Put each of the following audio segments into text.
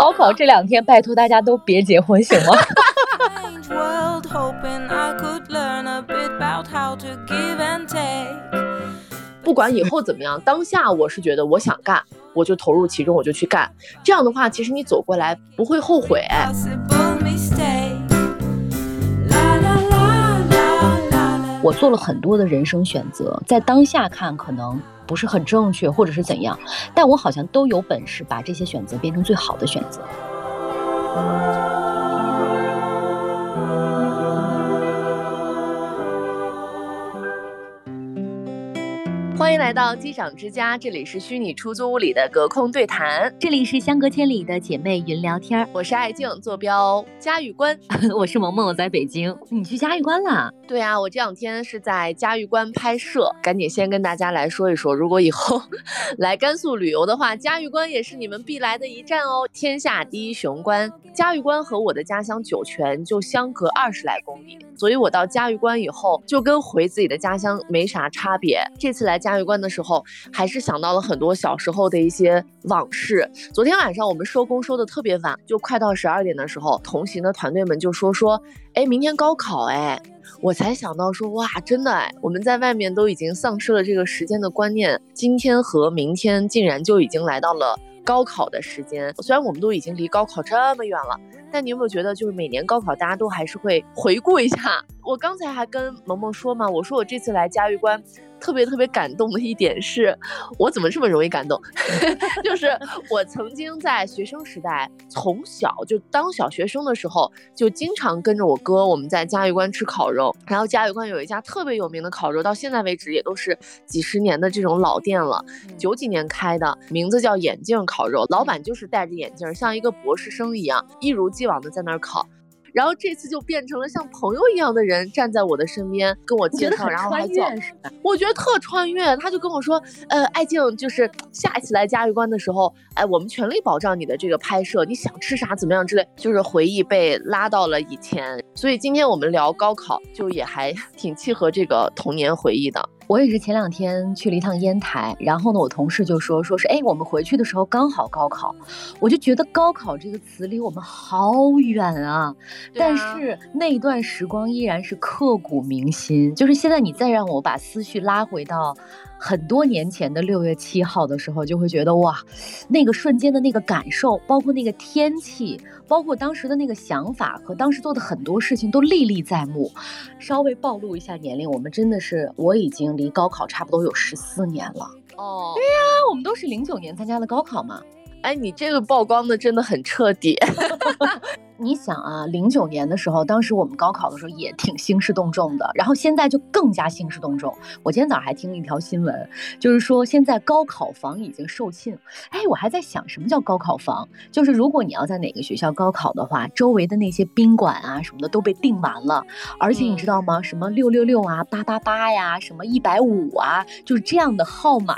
高考这两天，拜托大家都别结婚，行吗？不管以后怎么样，当下我是觉得我想干，我就投入其中，我就去干。这样的话，其实你走过来不会后悔。我做了很多的人生选择，在当下看可能不是很正确，或者是怎样，但我好像都有本事把这些选择变成最好的选择。来到机长之家，这里是虚拟出租屋里的隔空对谈，这里是相隔千里的姐妹云聊天。我是爱静，坐标嘉峪关。我是萌萌，我在北京。你去嘉峪关了？对啊，我这两天是在嘉峪关拍摄。赶紧先跟大家来说一说，如果以后 来甘肃旅游的话，嘉峪关也是你们必来的一站哦。天下第一雄关，嘉峪关和我的家乡酒泉就相隔二十来公里，所以我到嘉峪关以后，就跟回自己的家乡没啥差别。这次来嘉。嘉峪关的时候，还是想到了很多小时候的一些往事。昨天晚上我们收工收的特别晚，就快到十二点的时候，同行的团队们就说说，哎，明天高考，哎，我才想到说，哇，真的哎，我们在外面都已经丧失了这个时间的观念，今天和明天竟然就已经来到了高考的时间。虽然我们都已经离高考这么远了，但你有没有觉得，就是每年高考大家都还是会回顾一下？我刚才还跟萌萌说嘛，我说我这次来嘉峪关。特别特别感动的一点是，我怎么这么容易感动？就是我曾经在学生时代，从小就当小学生的时候，就经常跟着我哥，我们在嘉峪关吃烤肉。然后嘉峪关有一家特别有名的烤肉，到现在为止也都是几十年的这种老店了，九几年开的，名字叫眼镜烤肉，老板就是戴着眼镜，像一个博士生一样，一如既往的在那儿烤。然后这次就变成了像朋友一样的人站在我的身边跟我介绍，然后还叫，我觉得特穿越。他就跟我说，呃，艾静，就是下一次来嘉峪关的时候，哎，我们全力保障你的这个拍摄，你想吃啥怎么样之类，就是回忆被拉到了以前。所以今天我们聊高考，就也还挺契合这个童年回忆的。我也是前两天去了一趟烟台，然后呢，我同事就说，说是，哎，我们回去的时候刚好高考，我就觉得高考这个词离我们好远啊，但是那段时光依然是刻骨铭心。就是现在你再让我把思绪拉回到。很多年前的六月七号的时候，就会觉得哇，那个瞬间的那个感受，包括那个天气，包括当时的那个想法和当时做的很多事情都历历在目。稍微暴露一下年龄，我们真的是我已经离高考差不多有十四年了。哦，对呀，我们都是零九年参加的高考嘛。哎，你这个曝光的真的很彻底。你想啊，零九年的时候，当时我们高考的时候也挺兴师动众的，然后现在就更加兴师动众。我今天早上还听了一条新闻，就是说现在高考房已经售罄。哎，我还在想什么叫高考房，就是如果你要在哪个学校高考的话，周围的那些宾馆啊什么的都被订完了，而且你知道吗？什么六六六啊、八八八呀、什么一百五啊，就是这样的号码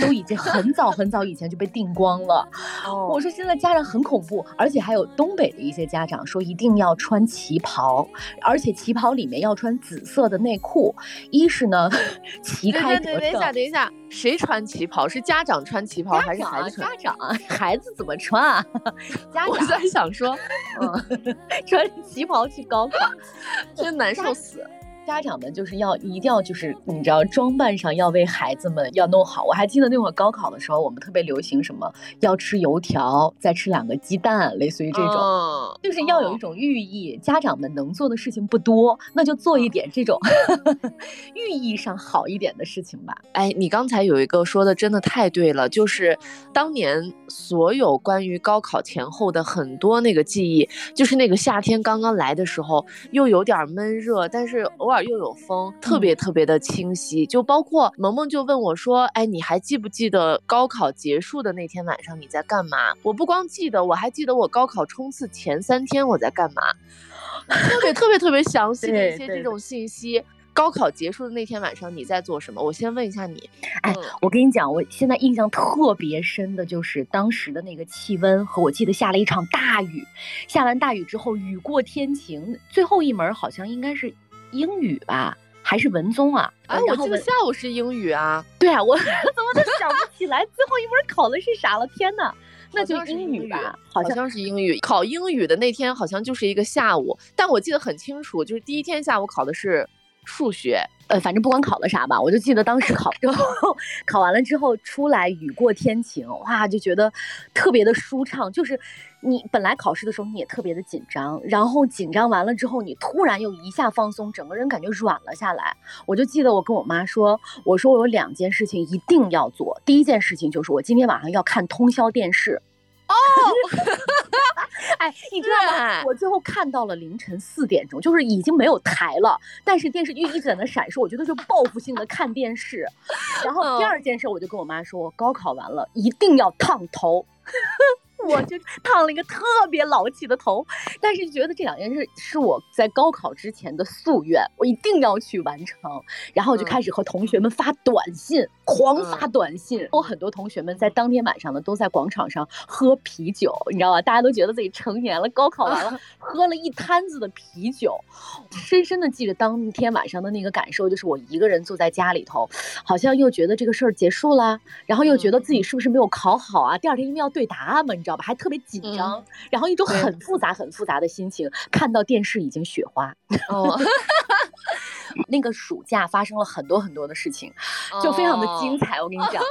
都已经很早很早以前就被订光了。我说现在家长很恐怖，而且还有东北的一些家。家长说一定要穿旗袍，而且旗袍里面要穿紫色的内裤。一是呢，旗开得胜。等一下，等一下，谁穿旗袍？是家长穿旗袍还是孩子穿？家长，孩子怎么穿啊？家长。我在想说，嗯，穿旗袍去高考，真难受死。家长们就是要一定要就是你知道装扮上要为孩子们要弄好。我还记得那会儿高考的时候，我们特别流行什么要吃油条，再吃两个鸡蛋，类似于这种，就是要有一种寓意。家长们能做的事情不多，那就做一点这种 寓意上好一点的事情吧。哎，你刚才有一个说的真的太对了，就是当年所有关于高考前后的很多那个记忆，就是那个夏天刚刚来的时候，又有点闷热，但是偶尔。又有风，特别特别的清晰。就包括萌萌就问我说：“哎，你还记不记得高考结束的那天晚上你在干嘛？”我不光记得，我还记得我高考冲刺前三天我在干嘛，特别特别特别详细的一些这种信息。高考结束的那天晚上你在做什么？我先问一下你。哎，我跟你讲，我现在印象特别深的就是当时的那个气温和我记得下了一场大雨，下完大雨之后雨过天晴，最后一门好像应该是。英语吧，还是文综啊？哎，我记得下午是英语啊。对啊，我 怎么都想不起来最后一门考的是啥了？天呐，那就是英语吧？好像是英语。考英语的那天好像就是一个下午，但我记得很清楚，就是第一天下午考的是数学。呃，反正不管考的啥吧，我就记得当时考之后，考完了之后出来雨过天晴，哇，就觉得特别的舒畅。就是你本来考试的时候你也特别的紧张，然后紧张完了之后，你突然又一下放松，整个人感觉软了下来。我就记得我跟我妈说，我说我有两件事情一定要做，第一件事情就是我今天晚上要看通宵电视。哦，哎，你知道吗？我最后看到了凌晨四点钟，就是已经没有台了，但是电视剧一直在那闪烁，我觉得就报复性的看电视。然后第二件事，我就跟我妈说，我高考完了一定要烫头。我就烫了一个特别老气的头，但是觉得这两件事是我在高考之前的夙愿，我一定要去完成。然后我就开始和同学们发短信，狂发短信。我很多同学们在当天晚上呢，都在广场上喝啤酒，你知道吧？大家都觉得自己成年了，高考完了，喝了一摊子的啤酒。深深的记着当天晚上的那个感受，就是我一个人坐在家里头，好像又觉得这个事儿结束了，然后又觉得自己是不是没有考好啊？第二天因为要对答案嘛，你。知道吧？还特别紧张，然后一种很复杂、很复杂的心情。看到电视已经雪花。哦。那个暑假发生了很多很多的事情，就非常的精彩。我跟你讲，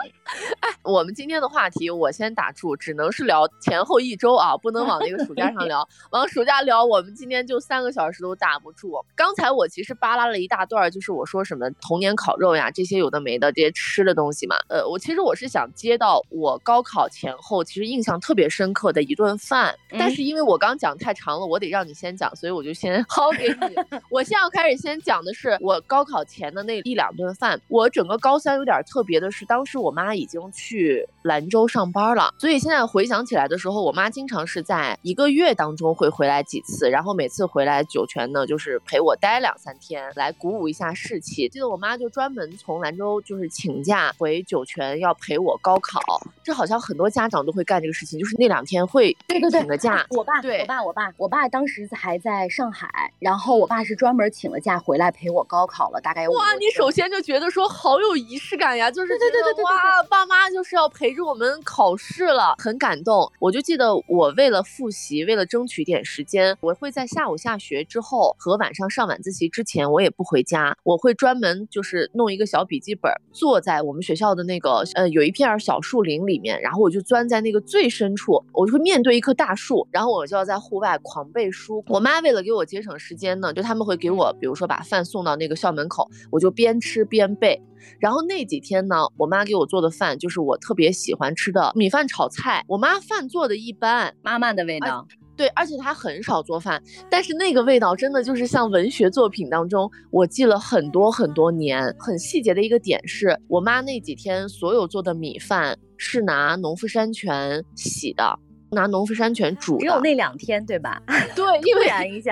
哎，我们今天的话题我先打住，只能是聊前后一周啊，不能往那个暑假上聊。往暑假聊，我们今天就三个小时都打不住。刚才我其实扒拉了一大段，就是我说什么童年烤肉呀，这些有的没的这些吃的东西嘛。呃，我其实我是想接到我高考前后其实印象特别深刻的一顿饭，但是因为我刚讲太长了，我得让你先讲，所以我就先薅给你。我现在要开始先讲的是。我高考前的那一两顿饭，我整个高三有点特别的是，当时我妈已经去兰州上班了，所以现在回想起来的时候，我妈经常是在一个月当中会回来几次，然后每次回来酒泉呢，就是陪我待两三天，来鼓舞一下士气。记得我妈就专门从兰州就是请假回酒泉要陪我高考，这好像很多家长都会干这个事情，就是那两天会对对对请个假。我爸对，我爸我爸我爸当时还在上海，然后我爸是专门请了假回来陪我。高考了，大概有哇！你首先就觉得说好有仪式感呀，就是对对对对哇，爸妈就是要陪着我们考试了，很感动。我就记得我为了复习，为了争取点时间，我会在下午下学之后和晚上上晚自习之前，我也不回家，我会专门就是弄一个小笔记本，坐在我们学校的那个呃有一片小树林里面，然后我就钻在那个最深处，我就会面对一棵大树，然后我就要在户外狂背书。我妈为了给我节省时间呢，就他们会给我，比如说把饭送到。那个校门口，我就边吃边背。然后那几天呢，我妈给我做的饭就是我特别喜欢吃的米饭炒菜。我妈饭做的一般，妈妈的味道。对，而且她很少做饭，但是那个味道真的就是像文学作品当中，我记了很多很多年。很细节的一个点是，我妈那几天所有做的米饭是拿农夫山泉洗的。拿农夫山泉煮，只有那两天对吧？对，因为燃一下，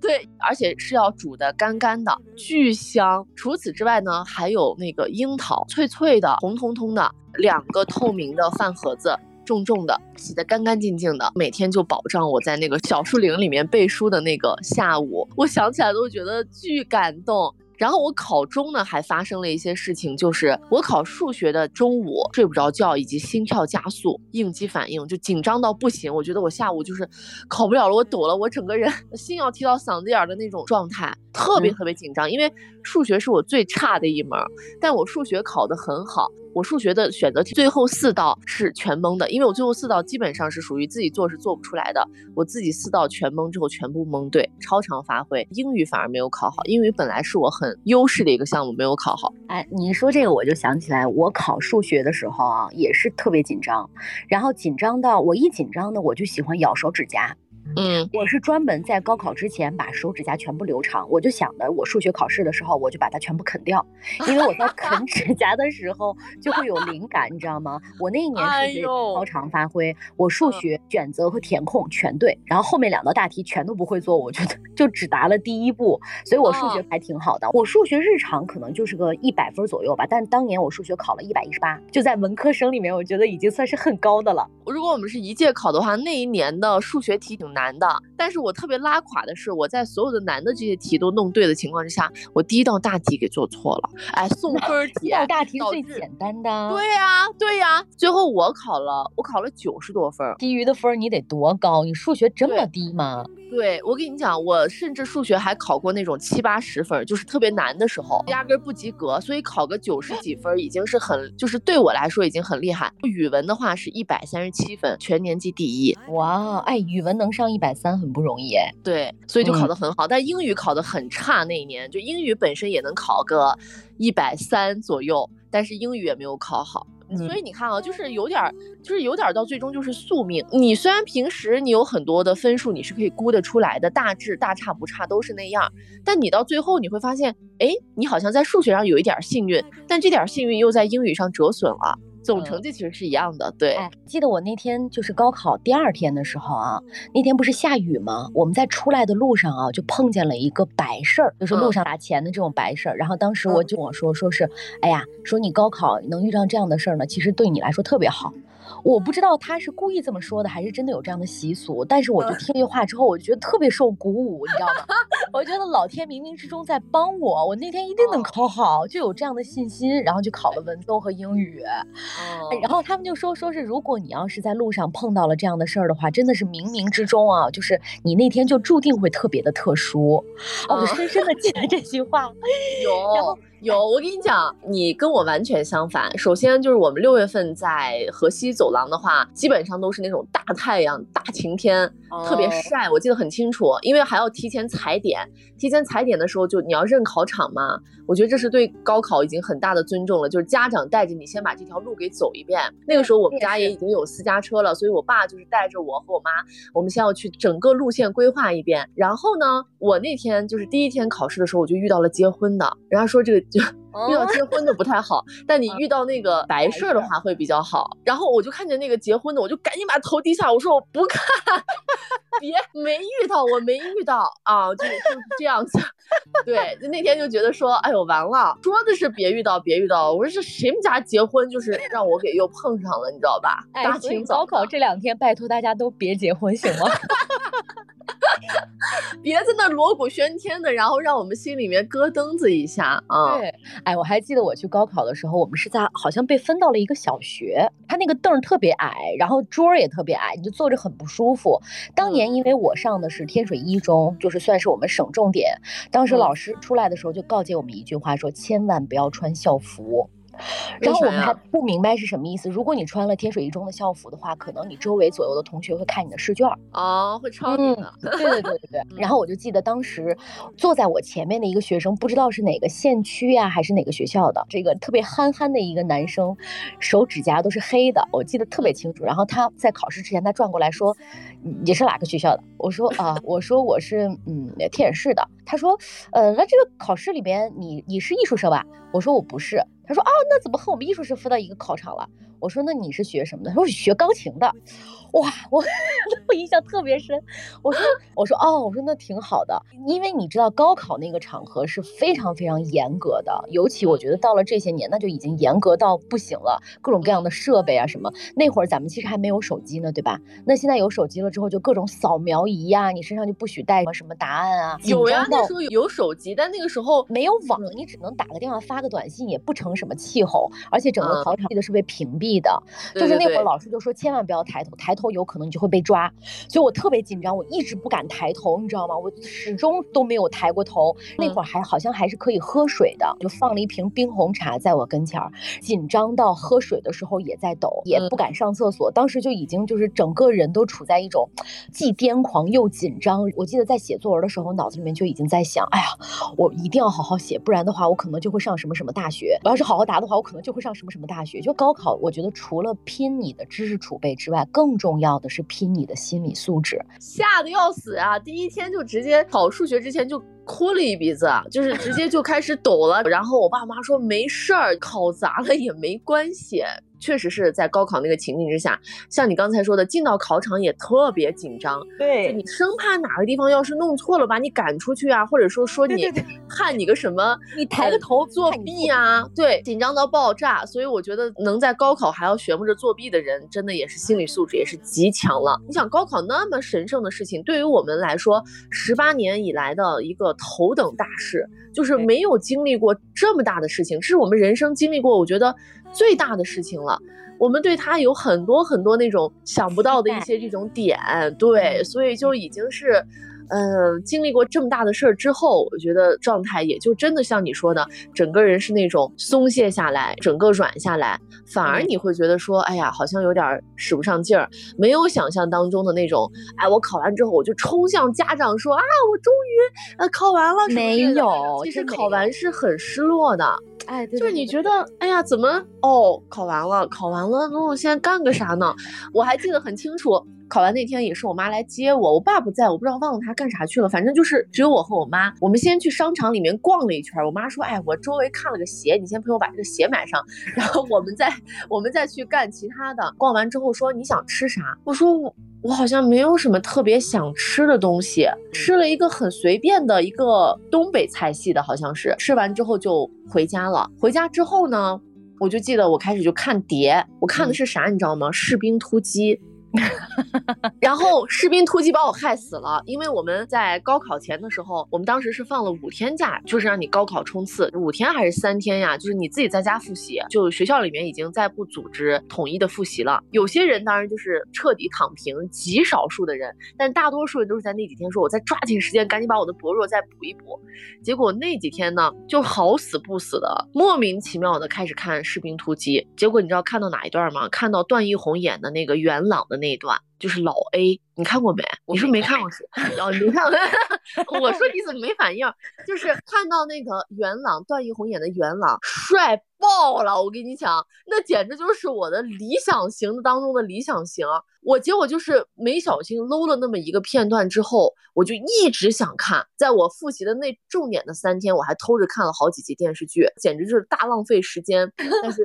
对，而且是要煮的干干的，巨香。除此之外呢，还有那个樱桃，脆脆的，红彤彤的，两个透明的饭盒子，重重的，洗的干干净净的，每天就保障我在那个小树林里面背书的那个下午，我想起来都觉得巨感动。然后我考中呢，还发生了一些事情，就是我考数学的中午睡不着觉，以及心跳加速、应激反应，就紧张到不行。我觉得我下午就是考不了了，我抖了，我整个人 心要提到嗓子眼的那种状态，特别特别紧张，因为数学是我最差的一门，但我数学考得很好。我数学的选择题最后四道是全蒙的，因为我最后四道基本上是属于自己做是做不出来的，我自己四道全蒙之后全部蒙对，超常发挥。英语反而没有考好，英语本来是我很优势的一个项目，没有考好。哎，你说这个我就想起来，我考数学的时候啊，也是特别紧张，然后紧张到我一紧张呢，我就喜欢咬手指甲。嗯，我是专门在高考之前把手指甲全部留长，我就想着我数学考试的时候我就把它全部啃掉，因为我在啃指甲的时候就会有灵感，你知道吗？我那一年数学超常发挥，我数学选择和填空全对，然后后面两道大题全都不会做，我觉得就只答了第一步，所以我数学还挺好的。我数学日常可能就是个一百分左右吧，但当年我数学考了一百一十八，就在文科生里面，我觉得已经算是很高的了。如果我们是一届考的话，那一年的数学题挺难。的。但是我特别拉垮的是，我在所有的难的这些题都弄对的情况之下，我第一道大题给做错了，哎，送分题。道大题最简单的。对呀，对呀，最后我考了，我考了九十多分，低于的分你得多高？你数学这么低吗？对，我跟你讲，我甚至数学还考过那种七八十分，就是特别难的时候，压根不及格，所以考个九十几分已经是很，就是对我来说已经很厉害。语文的话是一百三十七分，全年级第一。哇，哎，语文能上一百三很不容易哎。对，所以就考得很好，但英语考得很差那一年，就英语本身也能考个一百三左右，但是英语也没有考好。所以你看啊，就是有点儿，就是有点儿到最终就是宿命。你虽然平时你有很多的分数，你是可以估得出来的，大致大差不差都是那样，但你到最后你会发现，哎，你好像在数学上有一点幸运，但这点幸运又在英语上折损了。总成绩其实是一样的，对。记得我那天就是高考第二天的时候啊，那天不是下雨吗？我们在出来的路上啊，就碰见了一个白事儿，就是路上打钱的这种白事儿。然后当时我就我说说是，哎呀，说你高考能遇上这样的事儿呢，其实对你来说特别好。我不知道他是故意这么说的，还是真的有这样的习俗。但是我就听这句话之后，我就觉得特别受鼓舞，你知道吗？我觉得老天冥冥之中在帮我，我那天一定能考好，就有这样的信心，然后就考了文综和英语。然后他们就说，说是如果你要是在路上碰到了这样的事儿的话，真的是冥冥之中啊，就是你那天就注定会特别的特殊。我就深深的记得这句话。有。有，我跟你讲，你跟我完全相反。首先就是我们六月份在河西走廊的话，基本上都是那种大太阳、大晴天，特别晒。我记得很清楚，因为还要提前踩点。提前踩点的时候，就你要认考场嘛。我觉得这是对高考已经很大的尊重了，就是家长带着你先把这条路给走一遍。那个时候我们家也已经有私家车了，所以我爸就是带着我和我妈，我们先要去整个路线规划一遍。然后呢，我那天就是第一天考试的时候，我就遇到了结婚的，人家说这个。就遇到结婚的不太好，但你遇到那个白事儿的话会比较好。然后我就看见那个结婚的，我就赶紧把头低下，我说我不看，别没遇到，我没遇到啊，就就是这样子。对，就那天就觉得说，哎呦完了，说的是别遇到，别遇到，我说这谁们家结婚，就是让我给又碰上了，你知道吧？大清早高考这两天，拜托大家都别结婚，行吗？别在那锣鼓喧天的，然后让我们心里面咯噔子一下啊！对，哎，我还记得我去高考的时候，我们是在好像被分到了一个小学，他那个凳儿特别矮，然后桌儿也特别矮，你就坐着很不舒服。当年因为我上的是天水一中，就是算是我们省重点，当时老师出来的时候就告诫我们一句话，说千万不要穿校服。然后我们还不明白是什么意思。如果你穿了天水一中的校服的话，可能你周围左右的同学会看你的试卷哦，会抄你的。对对对对对。然后我就记得当时坐在我前面的一个学生，不知道是哪个县区呀，还是哪个学校的，这个特别憨憨的一个男生，手指甲都是黑的，我记得特别清楚。然后他在考试之前，他转过来说：“你是哪个学校的？”我说：“啊，我说我是嗯天水市的。”他说：“呃，那这个考试里边，你你是艺术生吧？”我说：“我不是。”他说：“哦，那怎么和我们艺术生分到一个考场了？”我说：“那你是学什么的？”他说：“学钢琴的。”哇，我 我印象特别深。我说：“我说哦，我说那挺好的，因为你知道高考那个场合是非常非常严格的，尤其我觉得到了这些年，那就已经严格到不行了，各种各样的设备啊什么。那会儿咱们其实还没有手机呢，对吧？那现在有手机了之后，就各种扫描仪呀，你身上就不许带什么什么答案啊。有呀，那时候有手机，但那个时候没有网，你只能打个电话发个短信，也不成什么气候，而且整个考场记得是被屏蔽的。就是那会儿老师就说千万不要抬头，抬头有可能你就会被抓，所以我特别紧张，我一直不敢抬头，你知道吗？我始终都没有抬过头。那会儿还好像还是可以喝水的，就放了一瓶冰红茶在我跟前儿，紧张到喝水的时候也在抖，也不敢上厕所。当时就已经就是整个人都处在一种既癫狂又紧张。我记得在写作文的时候，脑子里面就已经在想，哎呀，我一定要好好写，不然的话我可能就会上什么什么大学。我要是好好答的话，我可能就会上什么什么大学。就高考，我觉得除了拼你的知识储备之外，更重要的是拼你的心理素质。吓得要死啊！第一天就直接考数学之前就哭了一鼻子，就是直接就开始抖了。然后我爸妈说没事儿，考砸了也没关系。确实是在高考那个情境之下，像你刚才说的，进到考场也特别紧张，对你生怕哪个地方要是弄错了，把你赶出去啊，或者说说你判 你个什么，你抬个头作弊啊，对，紧张到爆炸。所以我觉得能在高考还要学摸着作弊的人，真的也是心理素质也是极强了。你想高考那么神圣的事情，对于我们来说，十八年以来的一个头等大事，就是没有经历过这么大的事情，这是我们人生经历过，我觉得。最大的事情了，我们对他有很多很多那种想不到的一些这种点，对，所以就已经是。嗯，经历过这么大的事儿之后，我觉得状态也就真的像你说的，整个人是那种松懈下来，整个软下来，反而你会觉得说，哎呀，好像有点使不上劲儿，没有想象当中的那种，哎，我考完之后我就冲向家长说啊，我终于呃考完了。没有，其实考完是很失落的，哎，就是你觉得，哎呀，怎么哦，考完了，考完了，那我现在干个啥呢？我还记得很清楚。考完那天也是我妈来接我，我爸不在，我不知道忘了他干啥去了。反正就是只有我和我妈。我们先去商场里面逛了一圈。我妈说：“哎，我周围看了个鞋，你先陪我把这个鞋买上，然后我们再我们再去干其他的。”逛完之后说：“你想吃啥？”我说：“我我好像没有什么特别想吃的东西，吃了一个很随便的一个东北菜系的，好像是。吃完之后就回家了。回家之后呢，我就记得我开始就看碟，我看的是啥，你知道吗？士兵突击。” 然后士兵突击把我害死了，因为我们在高考前的时候，我们当时是放了五天假，就是让你高考冲刺，五天还是三天呀？就是你自己在家复习，就学校里面已经在不组织统一的复习了。有些人当然就是彻底躺平，极少数的人，但大多数人都是在那几天说，我再抓紧时间，赶紧把我的薄弱再补一补。结果那几天呢，就好死不死的，莫名其妙的开始看士兵突击。结果你知道看到哪一段吗？看到段奕宏演的那个元朗的。那一段就是老 A，你看过没？你说没看过是？哦，你看，我说你怎么没反应？就是 看到那个元朗，段奕宏演的元朗，帅爆了！我跟你讲，那简直就是我的理想型当中的理想型。我结果就是没小心搂了那么一个片段之后，我就一直想看。在我复习的那重点的三天，我还偷着看了好几集电视剧，简直就是大浪费时间。但是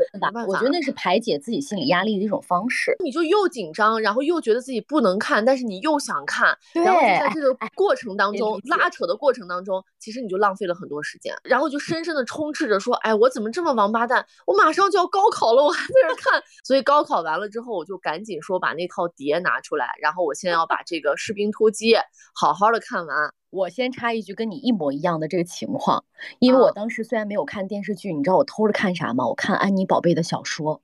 我觉得那是排解自己心理压力的一种方式。你就又紧张，然后又觉得自己不能看，但是你又想看，然后就在这个过程当中拉扯的过程当中，其实你就浪费了很多时间，然后就深深的充斥着说，哎，我怎么这么王八蛋？我马上就要高考了，我还在这看。所以高考完了之后，我就赶紧说把那套。碟拿出来，然后我现在要把这个士兵突击好好的看完。我先插一句，跟你一模一样的这个情况，因为我当时虽然没有看电视剧，你知道我偷着看啥吗？我看安妮宝贝的小说。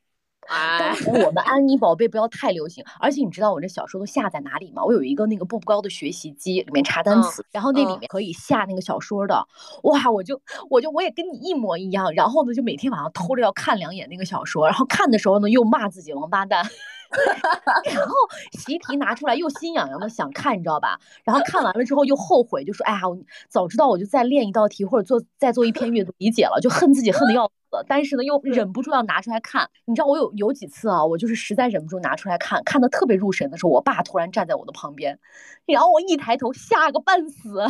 当时我们安妮宝贝不要太流行，而且你知道我这小说都下在哪里吗？我有一个那个步步高的学习机，里面查单词，然后那里面可以下那个小说的。哇，我就我就我也跟你一模一样，然后呢就每天晚上偷着要看两眼那个小说，然后看的时候呢又骂自己王八蛋。然后习题拿出来又心痒痒的想看，你知道吧？然后看完了之后又后悔，就说：“哎呀，我早知道我就再练一道题或者做再做一篇阅读理解了。”就恨自己恨的要死。但是呢，又忍不住要拿出来看。你知道我有有几次啊，我就是实在忍不住拿出来看，看的特别入神的时候，我爸突然站在我的旁边，然后我一抬头吓个半死。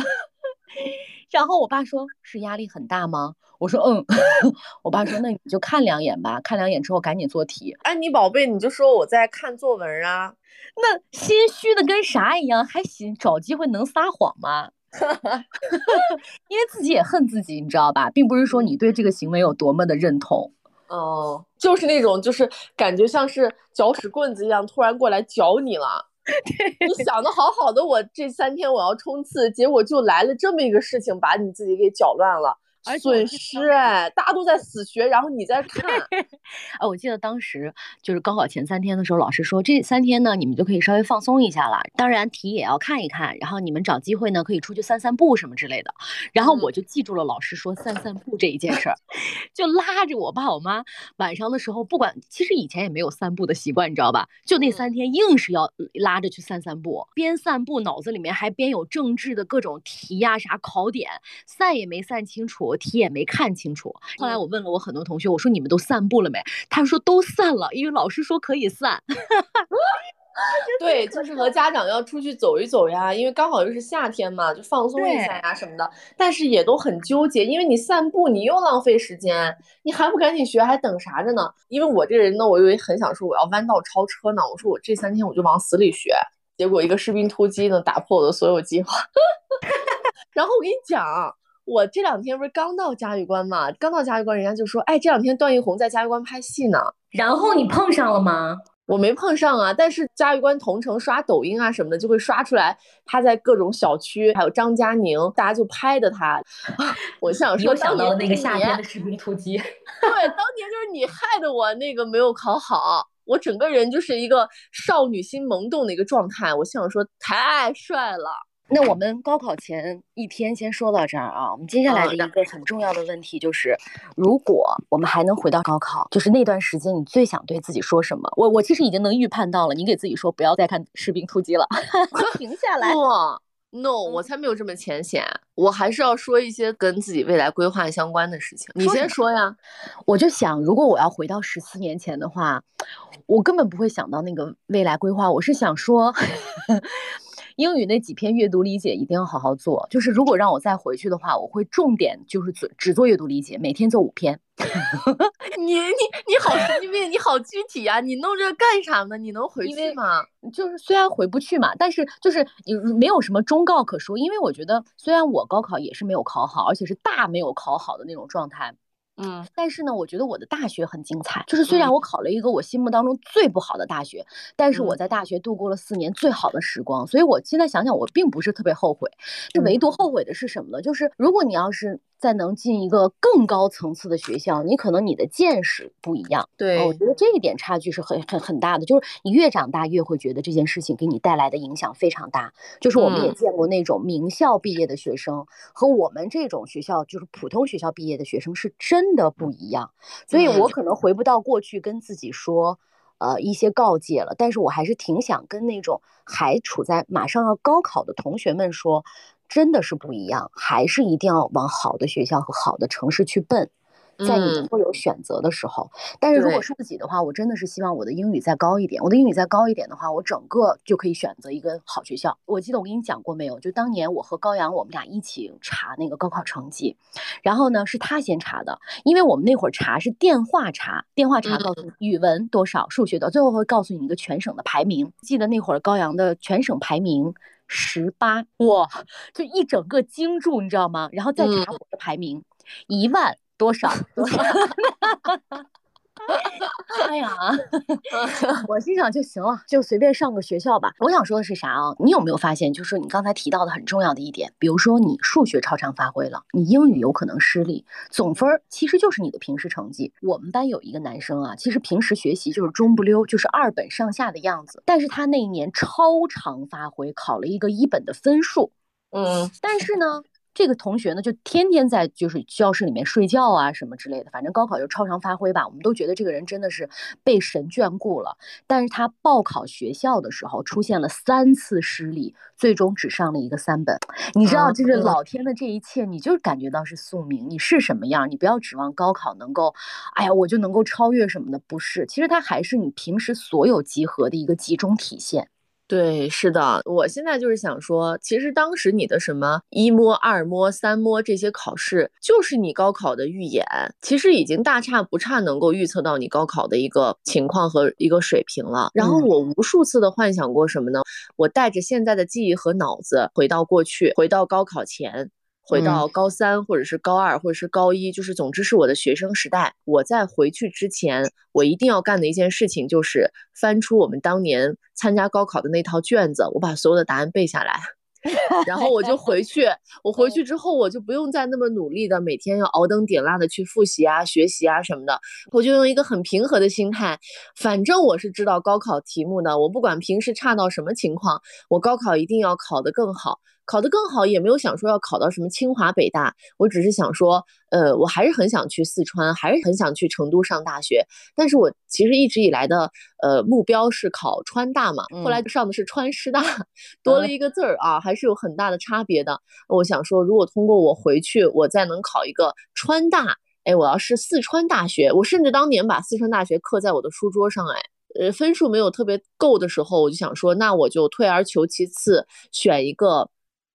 然后我爸说：“是压力很大吗？”我说：“嗯。”我爸说：“那你就看两眼吧，看两眼之后赶紧做题。”安妮宝贝，你就说我在看作文啊，那心虚的跟啥一样，还行，找机会能撒谎吗？因为自己也恨自己，你知道吧？并不是说你对这个行为有多么的认同。哦，就是那种，就是感觉像是搅屎棍子一样，突然过来搅你了。你想的好好的，我这三天我要冲刺，结果就来了这么一个事情，把你自己给搅乱了。损失哎，大家都在死学，然后你在看。啊，我记得当时就是高考前三天的时候，老师说这三天呢，你们就可以稍微放松一下了。当然题也要看一看，然后你们找机会呢可以出去散散步什么之类的。然后我就记住了老师说散散步这一件事儿，就拉着我爸我妈晚上的时候，不管其实以前也没有散步的习惯，你知道吧？就那三天硬是要拉着去散散步，边散步脑子里面还边有政治的各种题呀啥考点，散也没散清楚。题也没看清楚，后来我问了我很多同学，我说你们都散步了没？他说都散了，因为老师说可以散。对，就是和家长要出去走一走呀，因为刚好又是夏天嘛，就放松一下呀什么的。但是也都很纠结，因为你散步你又浪费时间，你还不赶紧学，还等啥着呢？因为我这人呢，我又很想说我要弯道超车呢。我说我这三天我就往死里学，结果一个士兵突击呢，打破我的所有计划。然后我跟你讲，我这两天不是刚到嘉峪关嘛，刚到嘉峪关，人家就说，哎，这两天段奕宏在嘉峪关拍戏呢。然后你碰上了吗？我没碰上啊，但是嘉峪关同城刷抖音啊什么的，就会刷出来他在各种小区，还有张嘉宁，大家就拍的他。我想说，想到了那个夏天的士兵突击。对，当年就是你害得我那个没有考好，我整个人就是一个少女心萌动的一个状态。我想说，太帅了。那我们高考前一天先说到这儿啊，我们接下来的一个很重要的问题就是，如果我们还能回到高考，就是那段时间你最想对自己说什么？我我其实已经能预判到了，你给自己说不要再看《士兵突击》了，停下来。No，我才没有这么浅显，我还是要说一些跟自己未来规划相关的事情。你先说呀，我就想，如果我要回到十四年前的话，我根本不会想到那个未来规划，我是想说。英语那几篇阅读理解一定要好好做。就是如果让我再回去的话，我会重点就是只只做阅读理解，每天做五篇。你你你好神经病，你好具体啊！你弄这干啥呢？你能回去吗？就是虽然回不去嘛，但是就是你没有什么忠告可说。因为我觉得，虽然我高考也是没有考好，而且是大没有考好的那种状态。嗯，但是呢，我觉得我的大学很精彩。就是虽然我考了一个我心目当中最不好的大学，但是我在大学度过了四年最好的时光。所以我现在想想，我并不是特别后悔。这唯独后悔的是什么呢？就是如果你要是。再能进一个更高层次的学校，你可能你的见识不一样。对，我觉得这一点差距是很很很大的。就是你越长大，越会觉得这件事情给你带来的影响非常大。就是我们也见过那种名校毕业的学生，和我们这种学校就是普通学校毕业的学生是真的不一样。所以我可能回不到过去跟自己说，呃，一些告诫了。但是我还是挺想跟那种还处在马上要高考的同学们说。真的是不一样，还是一定要往好的学校和好的城市去奔，在你会有选择的时候。但是如果是自己的话，我真的是希望我的英语再高一点。我的英语再高一点的话，我整个就可以选择一个好学校。我记得我跟你讲过没有？就当年我和高阳，我们俩一起查那个高考成绩，然后呢是他先查的，因为我们那会儿查是电话查，电话查告诉你语文多少，数学多，最后会告诉你一个全省的排名。记得那会儿高阳的全省排名。十八哇，就一整个惊住，你知道吗？然后再查我的排名，一万多少？哎呀，我心想就行了，就随便上个学校吧。我想说的是啥啊？你有没有发现，就是你刚才提到的很重要的一点，比如说你数学超常发挥了，你英语有可能失利，总分其实就是你的平时成绩。我们班有一个男生啊，其实平时学习就是中不溜，就是二本上下的样子，但是他那一年超常发挥，考了一个一本的分数。嗯，但是呢。这个同学呢，就天天在就是教室里面睡觉啊什么之类的，反正高考就超常发挥吧。我们都觉得这个人真的是被神眷顾了。但是他报考学校的时候出现了三次失利，最终只上了一个三本。你知道，就是老天的这一切，你就感觉到是宿命。你是什么样，你不要指望高考能够，哎呀，我就能够超越什么的，不是。其实它还是你平时所有集合的一个集中体现。对，是的，我现在就是想说，其实当时你的什么一摸、二摸、三摸这些考试，就是你高考的预演，其实已经大差不差，能够预测到你高考的一个情况和一个水平了。然后我无数次的幻想过什么呢？我带着现在的记忆和脑子回到过去，回到高考前。回到高三，或者是高二，或者是高一，就是总之是我的学生时代。我在回去之前，我一定要干的一件事情就是翻出我们当年参加高考的那套卷子，我把所有的答案背下来。然后我就回去，我回去之后我就不用再那么努力的每天要熬灯点蜡的去复习啊、学习啊什么的，我就用一个很平和的心态，反正我是知道高考题目的，我不管平时差到什么情况，我高考一定要考得更好。考得更好也没有想说要考到什么清华北大，我只是想说，呃，我还是很想去四川，还是很想去成都上大学。但是我其实一直以来的呃目标是考川大嘛，后来上的是川师大，多了一个字儿啊，还是有很大的差别的。我想说，如果通过我回去，我再能考一个川大，哎，我要是四川大学，我甚至当年把四川大学刻在我的书桌上，哎。呃分数没有特别够的时候，我就想说，那我就退而求其次，选一个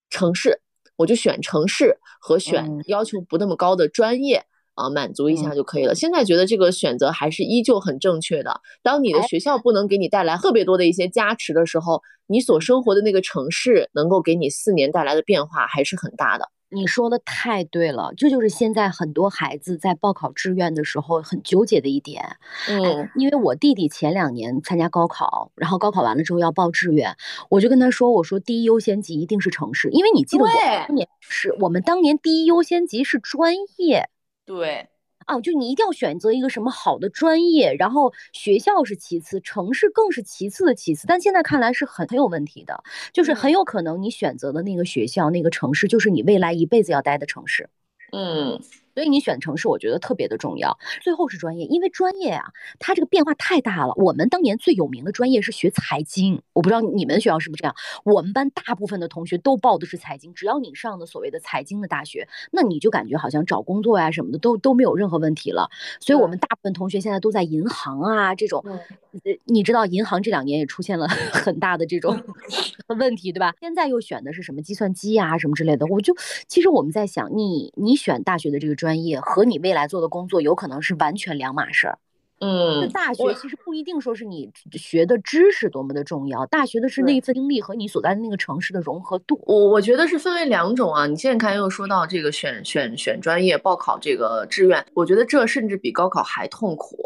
城市，我就选城市和选要求不那么高的专业。啊，满足一下就可以了。现在觉得这个选择还是依旧很正确的。当你的学校不能给你带来特别多的一些加持的时候，你所生活的那个城市能够给你四年带来的变化还是很大的。你说的太对了，这就是现在很多孩子在报考志愿的时候很纠结的一点。嗯，因为我弟弟前两年参加高考，然后高考完了之后要报志愿，我就跟他说：“我说第一优先级一定是城市，因为你记得我当年是我们当年第一优先级是专业。”对，啊，就你一定要选择一个什么好的专业，然后学校是其次，城市更是其次的其次。但现在看来是很很有问题的，就是很有可能你选择的那个学校、那个城市，就是你未来一辈子要待的城市。嗯。所以你选城市，我觉得特别的重要。最后是专业，因为专业啊，它这个变化太大了。我们当年最有名的专业是学财经，我不知道你们学校是不是这样。我们班大部分的同学都报的是财经，只要你上的所谓的财经的大学，那你就感觉好像找工作呀什么的都都没有任何问题了。所以我们大部分同学现在都在银行啊这种，呃，你知道银行这两年也出现了 很大的这种 问题，对吧？现在又选的是什么计算机啊什么之类的，我就其实我们在想，你你选大学的这个专。专业和你未来做的工作有可能是完全两码事儿。嗯，大学其实不一定说是你学的知识多么的重要，大学的是那份经历和你所在的那个城市的融合度。我我觉得是分为两种啊。你现在看又说到这个选选选专业、报考这个志愿，我觉得这甚至比高考还痛苦。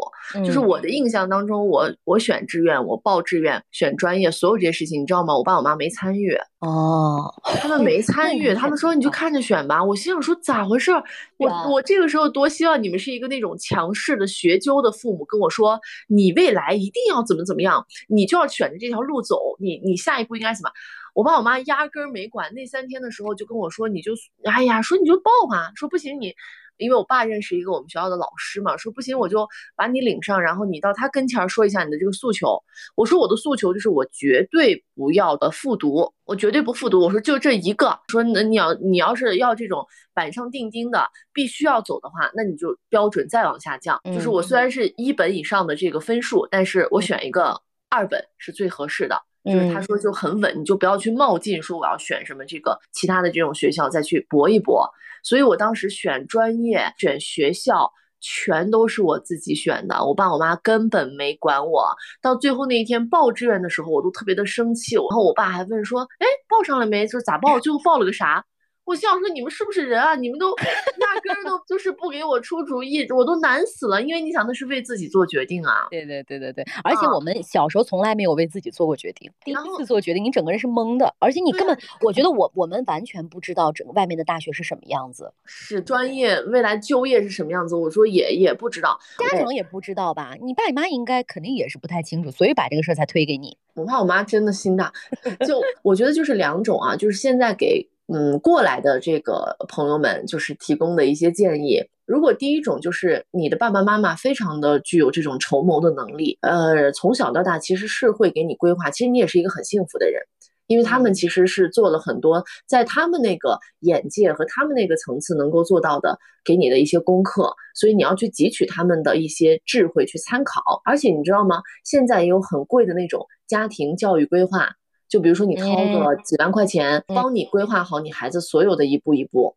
就是我的印象当中，我我选志愿、我报志愿、选专业，所有这些事情，你知道吗？我爸我妈没参与。哦，他们没参与，他们说你就看着选吧。我心想说咋回事？我我这个时候多希望你们是一个那种强势的学究的父母跟我说，你未来一定要怎么怎么样，你就要选择这条路走。你你下一步应该怎么？我爸我妈压根儿没管。那三天的时候就跟我说，你就哎呀，说你就报吧，说不行你。因为我爸认识一个我们学校的老师嘛，说不行我就把你领上，然后你到他跟前说一下你的这个诉求。我说我的诉求就是我绝对不要的复读，我绝对不复读。我说就这一个，说那你要你要是要这种板上钉钉的必须要走的话，那你就标准再往下降。就是我虽然是一本以上的这个分数，但是我选一个二本是最合适的。就是他说就很稳，你就不要去冒进，说我要选什么这个其他的这种学校再去搏一搏。所以我当时选专业、选学校，全都是我自己选的，我爸我妈根本没管我。到最后那一天报志愿的时候，我都特别的生气。然后我爸还问说：“哎，报上了没？就是咋报？最后报了个啥？”我心想说，你们是不是人啊？你们都 压根儿都就是不给我出主意，我都难死了。因为你想，那是为自己做决定啊。对对对对对，而且我们小时候从来没有为自己做过决定，第一次做决定，你整个人是懵的，而且你根本，我觉得我我们完全不知道整个外面的大学是什么样子，是专业未来就业是什么样子。我说也也不知道，家长也不知道吧？你爸你妈应该肯定也是不太清楚，所以把这个事儿才推给你。我怕我妈真的心大，就我觉得就是两种啊，就是现在给。嗯，过来的这个朋友们就是提供的一些建议。如果第一种就是你的爸爸妈妈非常的具有这种筹谋的能力，呃，从小到大其实是会给你规划，其实你也是一个很幸福的人，因为他们其实是做了很多在他们那个眼界和他们那个层次能够做到的，给你的一些功课，所以你要去汲取他们的一些智慧去参考。而且你知道吗？现在也有很贵的那种家庭教育规划。就比如说，你掏个几万块钱，帮你规划好你孩子所有的一步一步。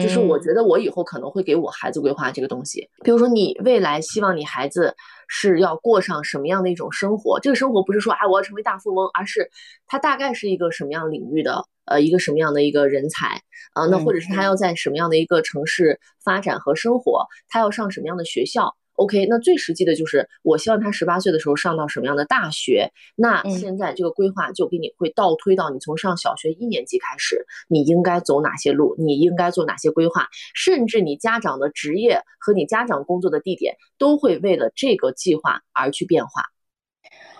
就是我觉得我以后可能会给我孩子规划这个东西。比如说，你未来希望你孩子是要过上什么样的一种生活？这个生活不是说，啊，我要成为大富翁，而是他大概是一个什么样领域的，呃，一个什么样的一个人才啊？那或者是他要在什么样的一个城市发展和生活？他要上什么样的学校？OK，那最实际的就是，我希望他十八岁的时候上到什么样的大学？那现在这个规划就给你会倒推到你从上小学一年级开始，你应该走哪些路？你应该做哪些规划？甚至你家长的职业和你家长工作的地点都会为了这个计划而去变化。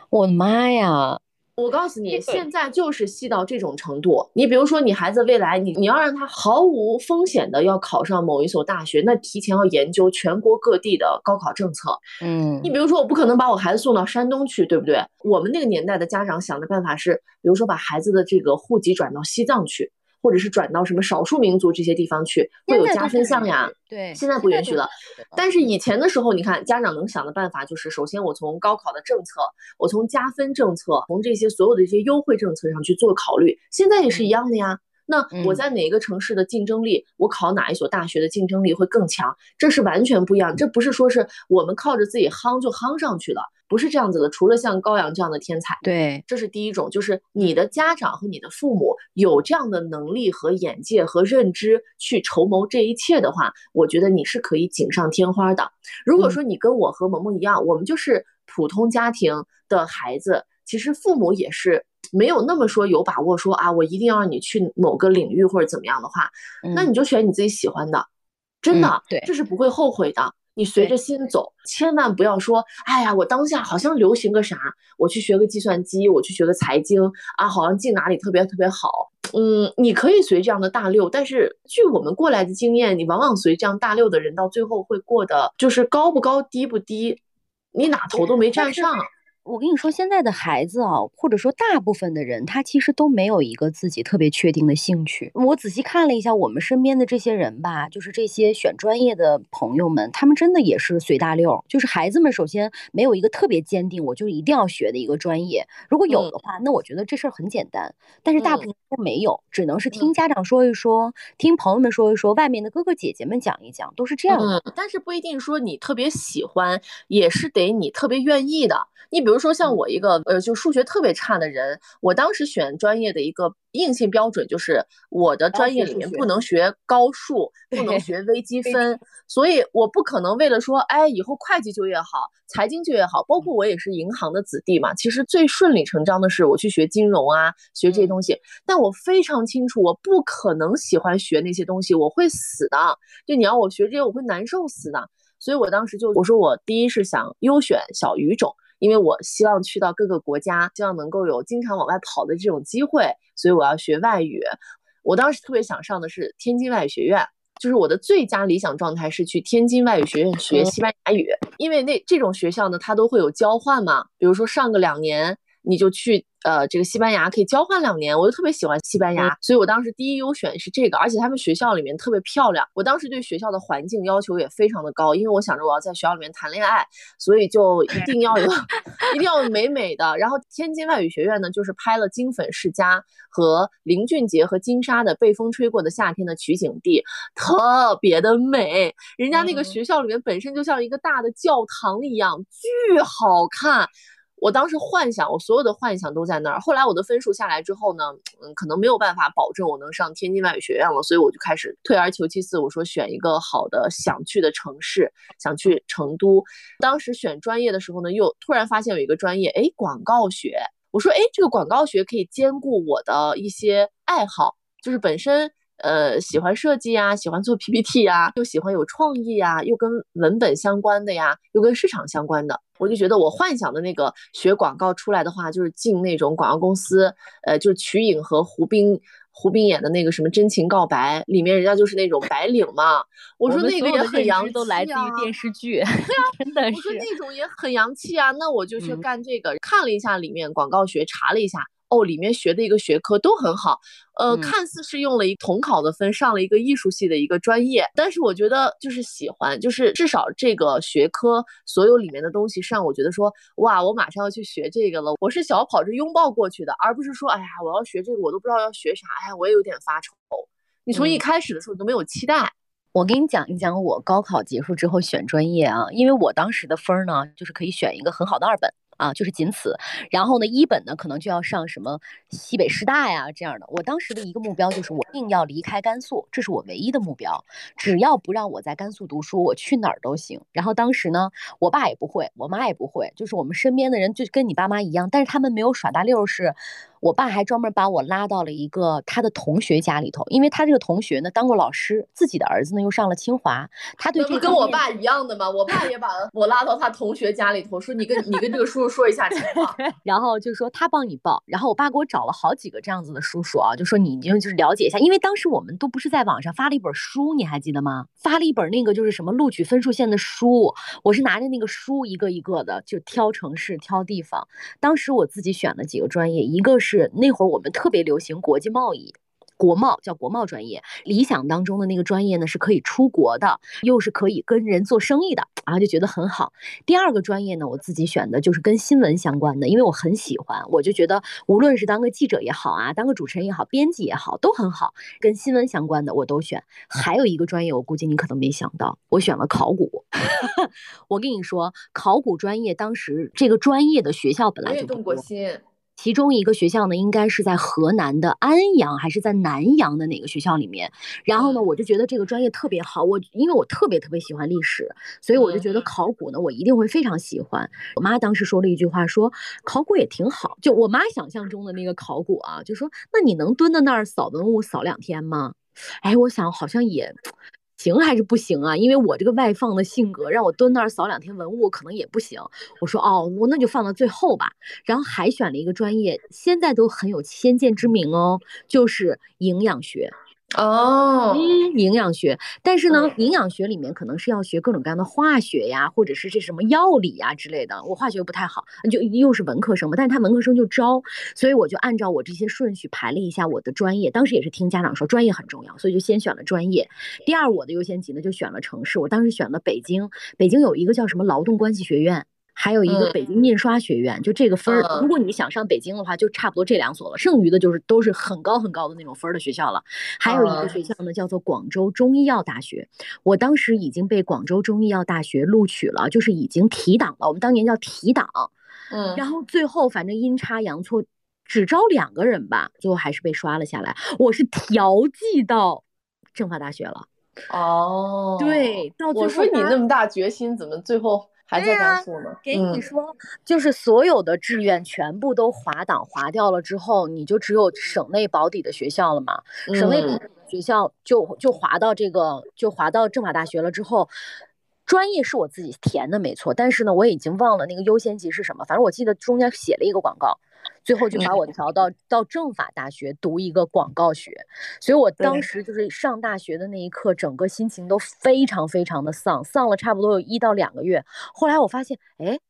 我的妈呀！我告诉你，现在就是细到这种程度。你比如说，你孩子未来，你你要让他毫无风险的要考上某一所大学，那提前要研究全国各地的高考政策。嗯，你比如说，我不可能把我孩子送到山东去，对不对？我们那个年代的家长想的办法是，比如说把孩子的这个户籍转到西藏去。或者是转到什么少数民族这些地方去，会有加分项呀。对，现在不允许了。但是以前的时候，你看家长能想的办法就是，首先我从高考的政策，我从加分政策，从这些所有的一些优惠政策上去做考虑。现在也是一样的呀。那我在哪一个城市的竞争力，我考哪一所大学的竞争力会更强？这是完全不一样。这不是说是我们靠着自己夯就夯上去了，不是这样子的。除了像高阳这样的天才，对，这是第一种，就是你的家长和你的父母有这样的能力和眼界和认知去筹谋这一切的话，我觉得你是可以锦上添花的。如果说你跟我和萌萌一样，我们就是普通家庭的孩子，其实父母也是。没有那么说有把握说啊，我一定要让你去某个领域或者怎么样的话，那你就选你自己喜欢的，真的，对，这是不会后悔的。你随着心走，千万不要说，哎呀，我当下好像流行个啥，我去学个计算机，我去学个财经啊，好像进哪里特别特别好。嗯，你可以随这样的大六，但是据我们过来的经验，你往往随这样大六的人，到最后会过得就是高不高低不低，你哪头都没站上。我跟你说，现在的孩子啊，或者说大部分的人，他其实都没有一个自己特别确定的兴趣。我仔细看了一下我们身边的这些人吧，就是这些选专业的朋友们，他们真的也是随大溜。就是孩子们首先没有一个特别坚定，我就一定要学的一个专业。如果有的话，那我觉得这事儿很简单。但是大部分都没有，只能是听家长说一说，听朋友们说一说，外面的哥哥姐姐们讲一讲，都是这样的。但是不一定说你特别喜欢，也是得你特别愿意的。你比如说像我一个呃，就数学特别差的人，我当时选专业的一个硬性标准就是我的专业里面不能。学高数，不能学微积分，所以我不可能为了说，哎，以后会计就业好，财经就业好，包括我也是银行的子弟嘛，其实最顺理成章的是我去学金融啊，学这些东西，但我非常清楚，我不可能喜欢学那些东西，我会死的，就你要我学这些，我会难受死的，所以我当时就我说我第一是想优选小语种。因为我希望去到各个国家，希望能够有经常往外跑的这种机会，所以我要学外语。我当时特别想上的是天津外语学院，就是我的最佳理想状态是去天津外语学院学西班牙语，因为那这种学校呢，它都会有交换嘛，比如说上个两年。你就去呃这个西班牙可以交换两年，我就特别喜欢西班牙，所以我当时第一优选是这个，而且他们学校里面特别漂亮。我当时对学校的环境要求也非常的高，因为我想着我要在学校里面谈恋爱，所以就一定要有 一定要美美的。然后天津外语学院呢，就是拍了《金粉世家》和林俊杰和金莎的《被风吹过的夏天》的取景地，特别的美。人家那个学校里面本身就像一个大的教堂一样，巨好看。我当时幻想，我所有的幻想都在那儿。后来我的分数下来之后呢，嗯，可能没有办法保证我能上天津外语学院了，所以我就开始退而求其次，我说选一个好的想去的城市，想去成都。当时选专业的时候呢，又突然发现有一个专业，哎，广告学。我说，哎，这个广告学可以兼顾我的一些爱好，就是本身。呃，喜欢设计呀，喜欢做 PPT 呀，又喜欢有创意呀，又跟文本相关的呀，又跟市场相关的，我就觉得我幻想的那个学广告出来的话，就是进那种广告公司，呃，就是瞿颖和胡兵胡兵演的那个什么真情告白，里面人家就是那种白领嘛。我说那个也很洋气啊，都来自于电视剧。对啊，真的是。我说那种也很洋气啊，那我就去干这个。看了一下里面广告学，查了一下。哦，里面学的一个学科都很好，呃，看似是用了一统考的分上了一个艺术系的一个专业，但是我觉得就是喜欢，就是至少这个学科所有里面的东西上，我觉得说哇，我马上要去学这个了，我是小跑着拥抱过去的，而不是说哎呀，我要学这个，我都不知道要学啥，哎呀，我也有点发愁。你从一开始的时候都没有期待。我给你讲一讲我高考结束之后选专业啊，因为我当时的分儿呢，就是可以选一个很好的二本。啊，就是仅此。然后呢，一本呢可能就要上什么西北师大呀这样的。我当时的一个目标就是我一定要离开甘肃，这是我唯一的目标。只要不让我在甘肃读书，我去哪儿都行。然后当时呢，我爸也不会，我妈也不会，就是我们身边的人就跟你爸妈一样，但是他们没有耍大溜是。我爸还专门把我拉到了一个他的同学家里头，因为他这个同学呢当过老师，自己的儿子呢又上了清华，他对这跟我爸一样的吗？我爸也把 我拉到他同学家里头，说你跟你跟这个叔叔说一下情况，然后就说他帮你报，然后我爸给我找了好几个这样子的叔叔啊，就说你就就是了解一下，因为当时我们都不是在网上发了一本书，你还记得吗？发了一本那个就是什么录取分数线的书，我是拿着那个书一个一个的就挑城市挑地方，当时我自己选了几个专业，一个是那会儿我们特别流行国际贸易。国贸，叫国贸专业。理想当中的那个专业呢，是可以出国的，又是可以跟人做生意的，然后就觉得很好。第二个专业呢，我自己选的就是跟新闻相关的，因为我很喜欢，我就觉得无论是当个记者也好啊，当个主持人也好，编辑也好，都很好，跟新闻相关的我都选。还有一个专业，我估计你可能没想到，我选了考古。我跟你说，考古专业当时这个专业的学校本来就动过心。其中一个学校呢，应该是在河南的安阳，还是在南阳的哪个学校里面？然后呢，我就觉得这个专业特别好。我因为我特别特别喜欢历史，所以我就觉得考古呢，我一定会非常喜欢。我妈当时说了一句话，说考古也挺好。就我妈想象中的那个考古啊，就说那你能蹲在那儿扫文物扫两天吗？哎，我想好像也。行还是不行啊？因为我这个外放的性格，让我蹲那儿扫两天文物可能也不行。我说哦，我那就放到最后吧。然后还选了一个专业，现在都很有先见之明哦，就是营养学。哦，嗯，营养学，但是呢，营养学里面可能是要学各种各样的化学呀，或者是这什么药理呀之类的。我化学不太好，就又是文科生嘛，但是他文科生就招，所以我就按照我这些顺序排了一下我的专业。当时也是听家长说专业很重要，所以就先选了专业。第二，我的优先级呢就选了城市，我当时选了北京，北京有一个叫什么劳动关系学院。还有一个北京印刷学院，就这个分儿，如果你想上北京的话，就差不多这两所了，剩余的就是都是很高很高的那种分儿的学校了。还有一个学校呢，叫做广州中医药大学，我当时已经被广州中医药大学录取了，就是已经提档了，我们当年叫提档。嗯，然后最后反正阴差阳错，只招两个人吧，最后还是被刷了下来。我是调剂到政法大学了。哦，对，到最后我说你那么大决心，怎么最后？还在甘肃呢。给你说，就是所有的志愿全部都划档划掉了之后，你就只有省内保底的学校了嘛？省内学校就就划到这个，就划到政法大学了之后，专业是我自己填的没错，但是呢，我已经忘了那个优先级是什么。反正我记得中间写了一个广告。最后就把我调到到政法大学读一个广告学，所以我当时就是上大学的那一刻，整个心情都非常非常的丧，丧了差不多有一到两个月。后来我发现，哎。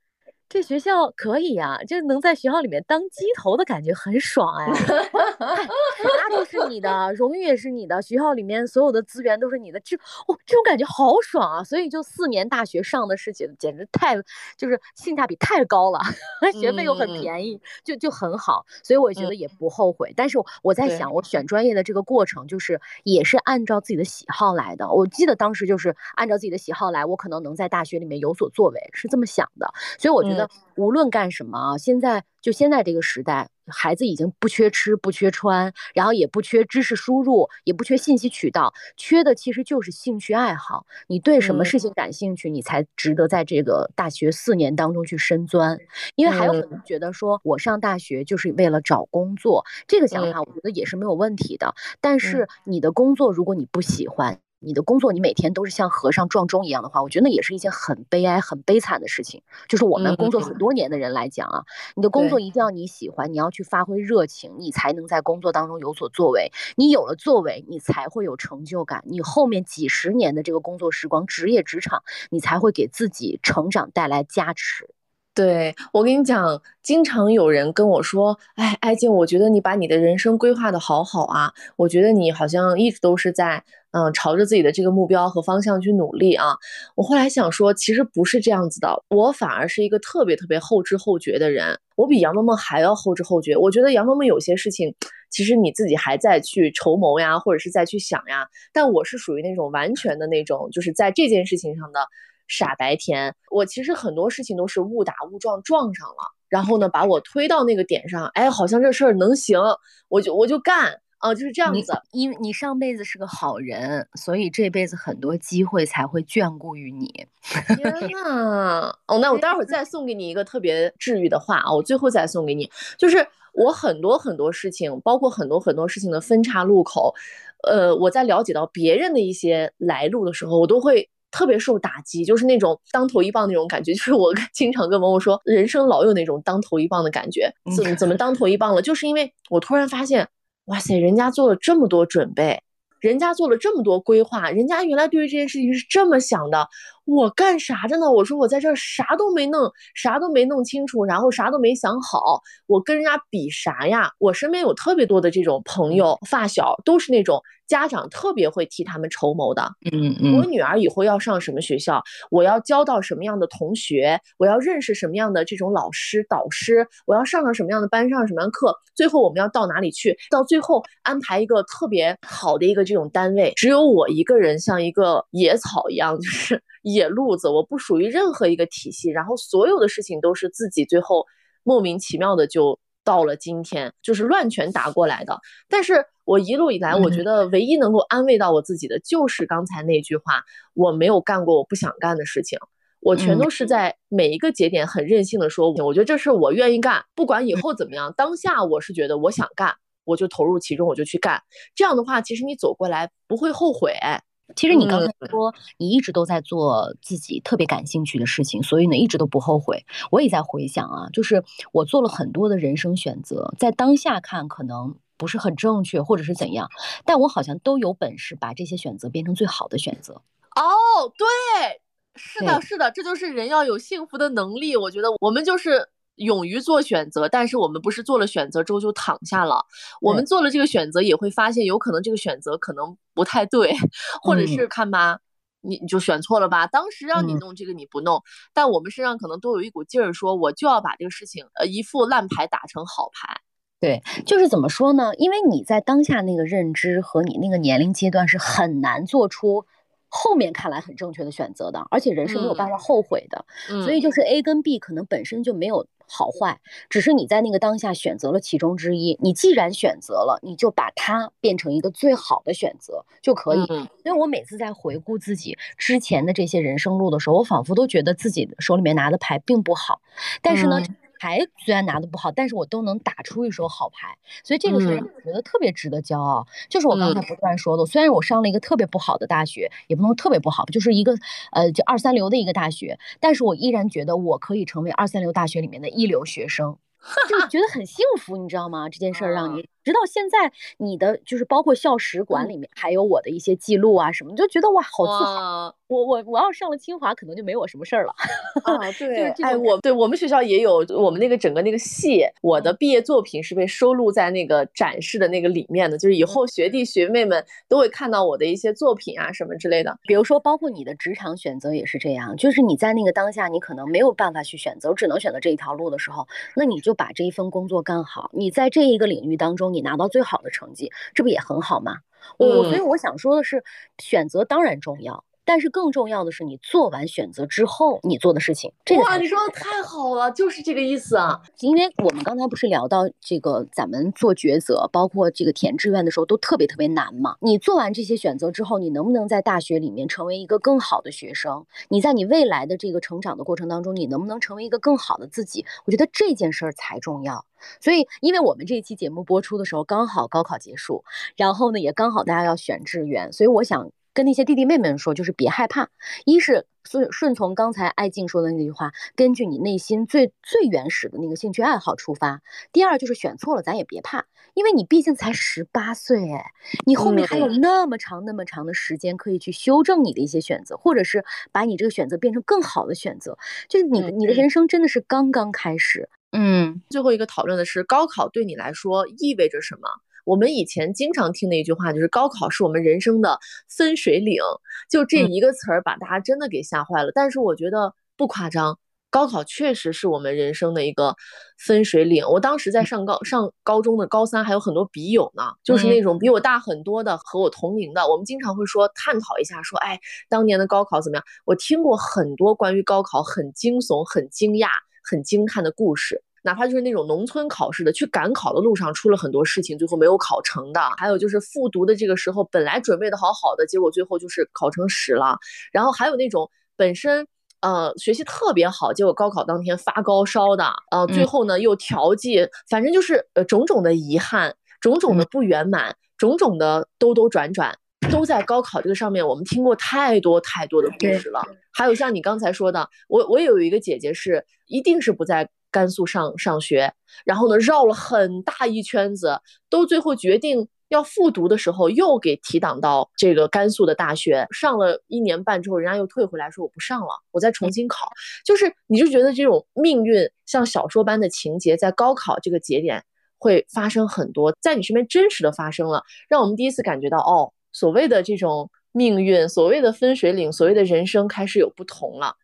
这学校可以呀，就能在学校里面当鸡头的感觉很爽哎，啥都是你的，荣誉也是你的，学校里面所有的资源都是你的，就哦这种感觉好爽啊！所以就四年大学上的事情简直太就是性价比太高了，学费又很便宜，就就很好，所以我觉得也不后悔。但是我在想，我选专业的这个过程就是也是按照自己的喜好来的。我记得当时就是按照自己的喜好来，我可能能在大学里面有所作为，是这么想的。所以我觉得。无论干什么啊，现在就现在这个时代，孩子已经不缺吃不缺穿，然后也不缺知识输入，也不缺信息渠道，缺的其实就是兴趣爱好。你对什么事情感兴趣，你才值得在这个大学四年当中去深钻。因为还有很多人觉得说，我上大学就是为了找工作，这个想法我觉得也是没有问题的。但是你的工作如果你不喜欢，你的工作，你每天都是像和尚撞钟一样的话，我觉得那也是一件很悲哀、很悲惨的事情。就是我们工作很多年的人来讲啊，你的工作一定要你喜欢，你要去发挥热情，你才能在工作当中有所作为。你有了作为，你才会有成就感。你后面几十年的这个工作时光，职业职场，你才会给自己成长带来加持。对我跟你讲，经常有人跟我说：“哎，艾静，我觉得你把你的人生规划的好好啊，我觉得你好像一直都是在。”嗯，朝着自己的这个目标和方向去努力啊！我后来想说，其实不是这样子的，我反而是一个特别特别后知后觉的人，我比杨萌萌还要后知后觉。我觉得杨萌萌有些事情，其实你自己还在去筹谋呀，或者是在去想呀，但我是属于那种完全的那种，就是在这件事情上的傻白甜。我其实很多事情都是误打误撞撞上了，然后呢，把我推到那个点上，哎，好像这事儿能行，我就我就干。哦，就是这样子，因为你上辈子是个好人，所以这辈子很多机会才会眷顾于你。天呐，哦，那我待会儿再送给你一个特别治愈的话啊，我最后再送给你，就是我很多很多事情，包括很多很多事情的分岔路口，呃，我在了解到别人的一些来路的时候，我都会特别受打击，就是那种当头一棒那种感觉。就是我经常跟萌萌说，人生老有那种当头一棒的感觉，怎么 怎么当头一棒了？就是因为我突然发现。哇塞，人家做了这么多准备，人家做了这么多规划，人家原来对于这件事情是这么想的。我干啥着呢？我说我在这儿啥都没弄，啥都没弄清楚，然后啥都没想好，我跟人家比啥呀？我身边有特别多的这种朋友、发小，都是那种家长特别会替他们筹谋的。嗯嗯，我女儿以后要上什么学校，我要交到什么样的同学，我要认识什么样的这种老师导师，我要上上什么样的班，上什么样的课，最后我们要到哪里去？到最后安排一个特别好的一个这种单位，只有我一个人像一个野草一样，就是野路子，我不属于任何一个体系，然后所有的事情都是自己最后莫名其妙的就到了今天，就是乱拳打过来的。但是我一路以来，我觉得唯一能够安慰到我自己的，就是刚才那句话：我没有干过我不想干的事情，我全都是在每一个节点很任性的说，我觉得这事我愿意干，不管以后怎么样，当下我是觉得我想干，我就投入其中，我就去干。这样的话，其实你走过来不会后悔。其实你刚才说你一直都在做自己特别感兴趣的事情，所以呢一直都不后悔。我也在回想啊，就是我做了很多的人生选择，在当下看可能不是很正确，或者是怎样，但我好像都有本事把这些选择变成最好的选择。哦，对，是的，是的，这就是人要有幸福的能力。我觉得我们就是勇于做选择，但是我们不是做了选择之后就躺下了，我们做了这个选择也会发现有可能这个选择可能不太对，或者是看吧，你你就选错了吧。当时让你弄这个你不弄，但我们身上可能都有一股劲儿，说我就要把这个事情，呃，一副烂牌打成好牌。对，就是怎么说呢？因为你在当下那个认知和你那个年龄阶段是很难做出。后面看来很正确的选择的，而且人是没有办法后悔的，所以就是 A 跟 B 可能本身就没有好坏，只是你在那个当下选择了其中之一。你既然选择了，你就把它变成一个最好的选择就可以。所以我每次在回顾自己之前的这些人生路的时候，我仿佛都觉得自己手里面拿的牌并不好，但是呢。牌虽然拿的不好，但是我都能打出一手好牌，所以这个是让我觉得特别值得骄傲。就是我刚才不断说的，虽然我上了一个特别不好的大学，也不能特别不好，就是一个呃就二三流的一个大学，但是我依然觉得我可以成为二三流大学里面的一流学生，就觉得很幸福，你知道吗？这件事儿让你。直到现在，你的就是包括校史馆里面还有我的一些记录啊什么，就觉得哇，好自豪。我我我要上了清华，可能就没我什么事儿了。啊，对，哎，我对我们学校也有我们那个整个那个系，我的毕业作品是被收录在那个展示的那个里面的，就是以后学弟学妹们都会看到我的一些作品啊什么之类的。比如说，包括你的职场选择也是这样，就是你在那个当下，你可能没有办法去选择，只能选择这一条路的时候，那你就把这一份工作干好。你在这一个领域当中，你拿到最好的成绩，这不也很好吗？我所以我想说的是，选择当然重要。但是更重要的是，你做完选择之后，你做的事情。哇，你说的太好了，就是这个意思啊！因为我们刚才不是聊到这个，咱们做抉择，包括这个填志愿的时候，都特别特别难嘛。你做完这些选择之后，你能不能在大学里面成为一个更好的学生？你在你未来的这个成长的过程当中，你能不能成为一个更好的自己？我觉得这件事儿才重要。所以，因为我们这一期节目播出的时候，刚好高考结束，然后呢，也刚好大家要选志愿，所以我想。跟那些弟弟妹妹们说，就是别害怕。一是顺顺从刚才爱静说的那句话，根据你内心最最原始的那个兴趣爱好出发。第二就是选错了，咱也别怕，因为你毕竟才十八岁，哎，你后面还有那么长那么长的时间可以去修正你的一些选择，或者是把你这个选择变成更好的选择。就是你的你的人生真的是刚刚开始。嗯，最后一个讨论的是高考对你来说意味着什么？我们以前经常听的一句话就是高考是我们人生的分水岭，就这一个词儿把大家真的给吓坏了。但是我觉得不夸张，高考确实是我们人生的一个分水岭。我当时在上高上高中的高三，还有很多笔友呢，就是那种比我大很多的和我同龄的，我们经常会说探讨一下，说哎，当年的高考怎么样？我听过很多关于高考很惊悚、很惊讶、很惊叹的故事。哪怕就是那种农村考试的，去赶考的路上出了很多事情，最后没有考成的；还有就是复读的这个时候，本来准备的好好的，结果最后就是考成屎了。然后还有那种本身呃学习特别好，结果高考当天发高烧的，呃最后呢又调剂，反正就是呃种种的遗憾，种种的不圆满，种种的兜兜转转，都在高考这个上面，我们听过太多太多的故事了。还有像你刚才说的，我我有一个姐姐是，一定是不在。甘肃上上学，然后呢，绕了很大一圈子，都最后决定要复读的时候又给提档到这个甘肃的大学，上了一年半之后，人家又退回来说我不上了，我再重新考。就是你就觉得这种命运像小说般的情节，在高考这个节点会发生很多，在你身边真实的发生了，让我们第一次感觉到哦，所谓的这种命运，所谓的分水岭，所谓的人生开始有不同了，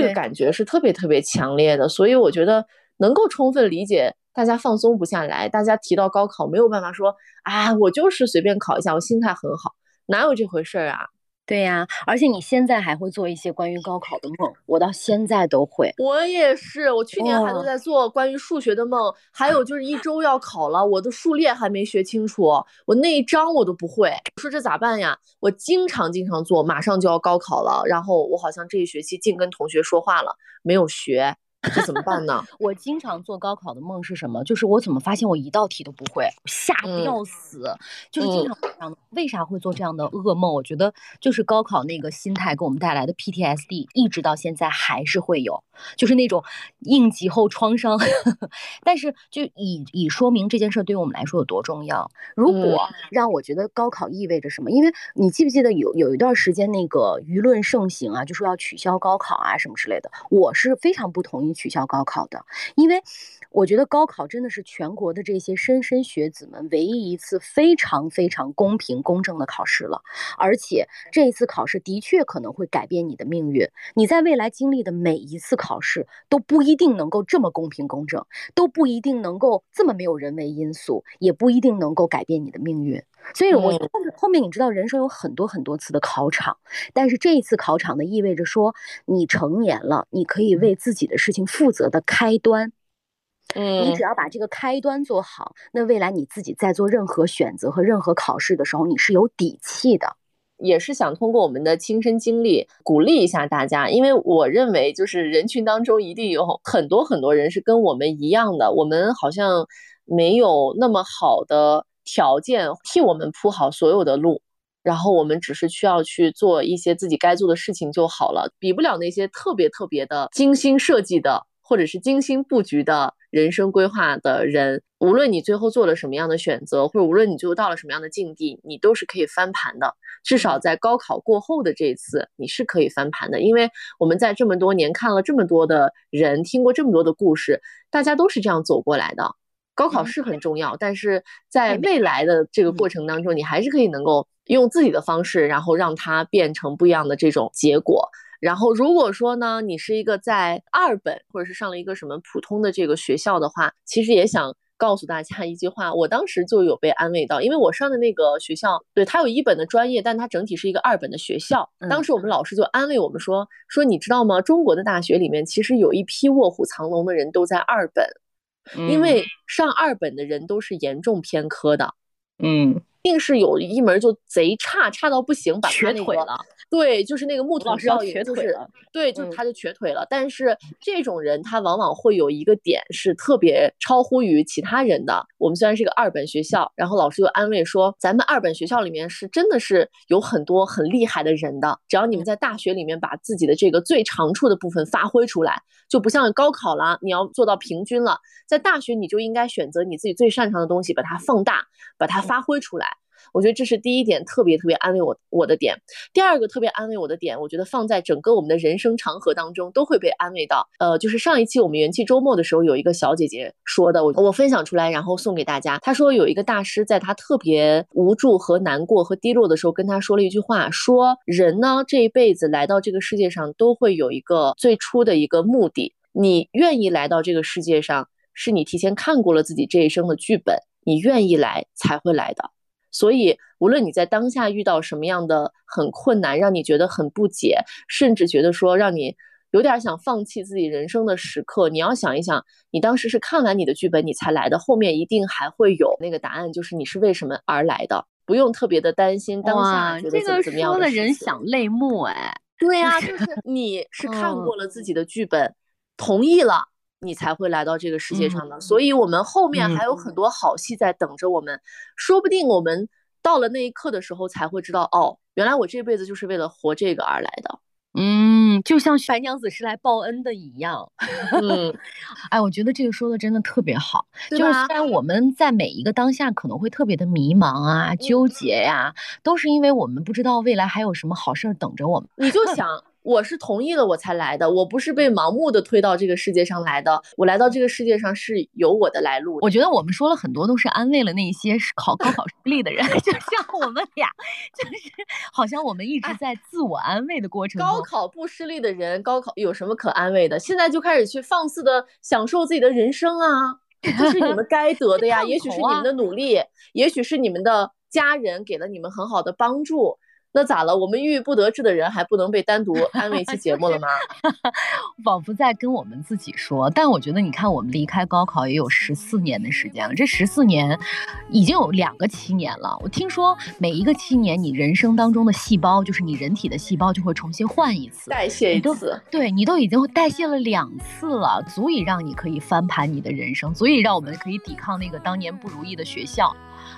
这个感觉是特别特别强烈的。所以我觉得能够充分理解。大家放松不下来，大家提到高考没有办法说啊，我就是随便考一下，我心态很好，哪有这回事儿啊？对呀，而且你现在还会做一些关于高考的梦，我到现在都会。我也是，我去年还都在做关于数学的梦，还有就是一周要考了，我的数列还没学清楚，我那一章我都不会。说这咋办呀？我经常经常做，马上就要高考了，然后我好像这一学期净跟同学说话了，没有学。这怎么办呢？我经常做高考的梦是什么？就是我怎么发现我一道题都不会，吓得要死。就是经常这样的。为啥会做这样的噩梦？我觉得就是高考那个心态给我们带来的 PTSD，一直到现在还是会有，就是那种应急后创伤。但是就以以说明这件事对于我们来说有多重要。如果让我觉得高考意味着什么？因为你记不记得有有一段时间那个舆论盛行啊，就说要取消高考啊什么之类的，我是非常不同意。取消高考的，因为我觉得高考真的是全国的这些莘莘学子们唯一一次非常非常公平公正的考试了。而且这一次考试的确可能会改变你的命运。你在未来经历的每一次考试都不一定能够这么公平公正，都不一定能够这么没有人为因素，也不一定能够改变你的命运。所以，我后后面你知道，人生有很多很多次的考场，但是这一次考场呢，意味着说你成年了，你可以为自己的事情负责的开端。嗯，你只要把这个开端做好，那未来你自己在做任何选择和任何考试的时候，你是有底气的。也是想通过我们的亲身经历鼓励一下大家，因为我认为就是人群当中一定有很多很多人是跟我们一样的，我们好像没有那么好的。条件替我们铺好所有的路，然后我们只是需要去做一些自己该做的事情就好了，比不了那些特别特别的精心设计的或者是精心布局的人生规划的人。无论你最后做了什么样的选择，或者无论你最后到了什么样的境地，你都是可以翻盘的。至少在高考过后的这一次，你是可以翻盘的，因为我们在这么多年看了这么多的人，听过这么多的故事，大家都是这样走过来的。高考是很重要，但是在未来的这个过程当中，你还是可以能够用自己的方式，然后让它变成不一样的这种结果。然后如果说呢，你是一个在二本或者是上了一个什么普通的这个学校的话，其实也想告诉大家一句话，我当时就有被安慰到，因为我上的那个学校，对它有一本的专业，但它整体是一个二本的学校。当时我们老师就安慰我们说，说你知道吗？中国的大学里面其实有一批卧虎藏龙的人都在二本。因为上二本的人都是严重偏科的，嗯，定是有一门就贼差，差到不行，把瘸腿了。对，就是那个木桶效应，就是对，就他就瘸腿了。但是这种人他往往会有一个点是特别超乎于其他人的。我们虽然是个二本学校，然后老师就安慰说，咱们二本学校里面是真的是有很多很厉害的人的。只要你们在大学里面把自己的这个最长处的部分发挥出来，就不像高考了，你要做到平均了。在大学你就应该选择你自己最擅长的东西，把它放大，把它发挥出来。我觉得这是第一点特别特别安慰我我的点，第二个特别安慰我的点，我觉得放在整个我们的人生长河当中都会被安慰到。呃，就是上一期我们元气周末的时候，有一个小姐姐说的，我我分享出来，然后送给大家。她说有一个大师在她特别无助和难过和低落的时候，跟她说了一句话，说人呢这一辈子来到这个世界上都会有一个最初的一个目的，你愿意来到这个世界上，是你提前看过了自己这一生的剧本，你愿意来才会来的。所以，无论你在当下遇到什么样的很困难，让你觉得很不解，甚至觉得说让你有点想放弃自己人生的时刻，你要想一想，你当时是看完你的剧本你才来的，后面一定还会有那个答案，就是你是为什么而来的，不用特别的担心当下觉得怎么样的。这个说的人想泪目哎，对呀，就是你是看过了自己的剧本，同意了。你才会来到这个世界上的，所以我们后面还有很多好戏在等着我们，说不定我们到了那一刻的时候才会知道，哦，原来我这辈子就是为了活这个而来的。嗯。嗯，就像白娘子是来报恩的一样。嗯，哎，我觉得这个说的真的特别好。就是虽然我们在每一个当下可能会特别的迷茫啊、纠结呀、都是因为我们不知道未来还有什么好事儿等着我们。你就 想，我是同意了我才来的，我不是被盲目的推到这个世界上来的，我来到这个世界上是有我的来路的。我觉得我们说了很多，都是安慰了那些是考高考失利的人，就像我们俩，就是好像我们一直在自我安慰的过程中。高考不失利的人，高考有什么可安慰的？现在就开始去放肆的享受自己的人生啊！这是你们该得 的呀，烫也许是你们的努力，也许是你们的家人给了你们很好的帮助。那咋了？我们郁郁不得志的人还不能被单独 安慰一期节目了吗？仿佛在跟我们自己说。但我觉得，你看，我们离开高考也有十四年的时间了，这十四年已经有两个七年了。我听说，每一个七年，你人生当中的细胞，就是你人体的细胞，就会重新换一次。代谢一次，对你都已经代谢了两次了，足以让你可以翻盘你的人生，足以让我们可以抵抗那个当年不如意的学校。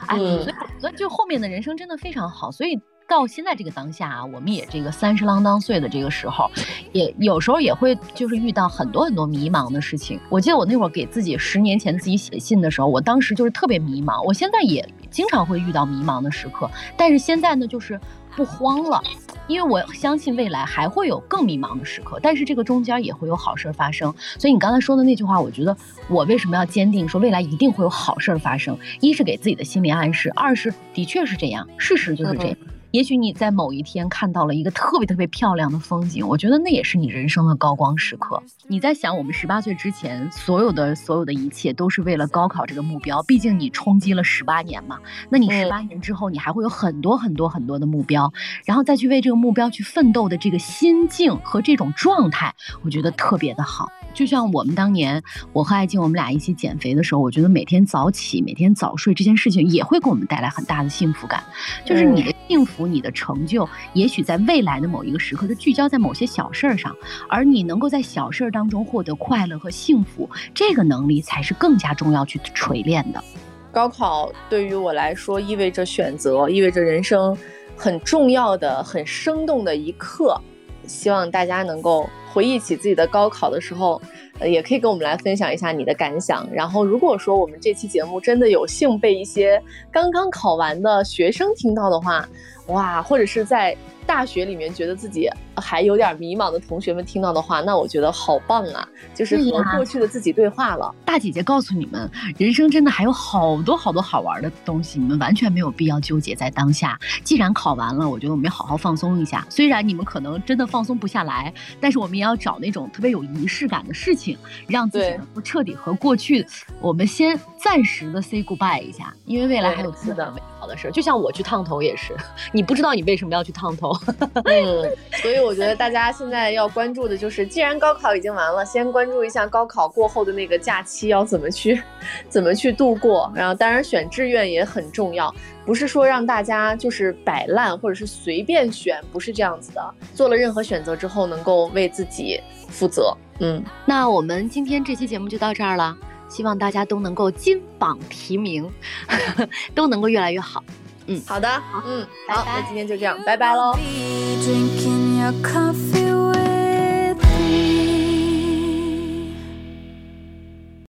哎，嗯所以我觉得就后面的人生真的非常好，所以。到现在这个当下啊，我们也这个三十郎当岁的这个时候，也有时候也会就是遇到很多很多迷茫的事情。我记得我那会儿给自己十年前自己写信的时候，我当时就是特别迷茫。我现在也经常会遇到迷茫的时刻，但是现在呢，就是不慌了，因为我相信未来还会有更迷茫的时刻，但是这个中间也会有好事儿发生。所以你刚才说的那句话，我觉得我为什么要坚定说未来一定会有好事儿发生？一是给自己的心理暗示，二是的确是这样，事实就是这样。也许你在某一天看到了一个特别特别漂亮的风景，我觉得那也是你人生的高光时刻。你在想，我们十八岁之前所有的所有的一切都是为了高考这个目标，毕竟你冲击了十八年嘛。那你嗯十八年之后，你还会有很多很多很多的目标，然后再去为这个目标去奋斗的这个心境和这种状态，我觉得特别的好。就像我们当年，我和艾静我们俩一起减肥的时候，我觉得每天早起、每天早睡这件事情也会给我们带来很大的幸福感。就是你的幸福、你的成就，也许在未来的某一个时刻，它聚焦在某些小事儿上，而你能够在小事儿当中获得快乐和幸福，这个能力才是更加重要去锤炼的。高考对于我来说意味着选择，意味着人生很重要的、很生动的一刻。希望大家能够回忆起自己的高考的时候，呃，也可以跟我们来分享一下你的感想。然后，如果说我们这期节目真的有幸被一些刚刚考完的学生听到的话，哇，或者是在大学里面觉得自己还有点迷茫的同学们听到的话，那我觉得好棒啊！就是和过去的自己对话了。大姐姐告诉你们，人生真的还有好多好多好玩的东西，你们完全没有必要纠结在当下。既然考完了，我觉得我们要好好放松一下。虽然你们可能真的放松不下来，但是我们也要找那种特别有仪式感的事情，让自己对能够彻底和过去，我们先暂时的 say goodbye 一下，因为未来还有是的美好的事儿。就像我去烫头也是，你不知道你为什么要去烫头，嗯，所以我觉得大家现在要关注的就是，既然高考已经完了，先关注一下高考过后的那个假期要怎么去，怎么去度过。然后，当然选志愿也很重要，不是说让大家就是摆烂或者是随便选，不是这样子的。做了任何选择之后，能够为自己负责。嗯，那我们今天这期节目就到这儿了，希望大家都能够金榜题名，都能够越来越好。嗯好的，嗯，好，拜拜那今天就这样，拜拜喽。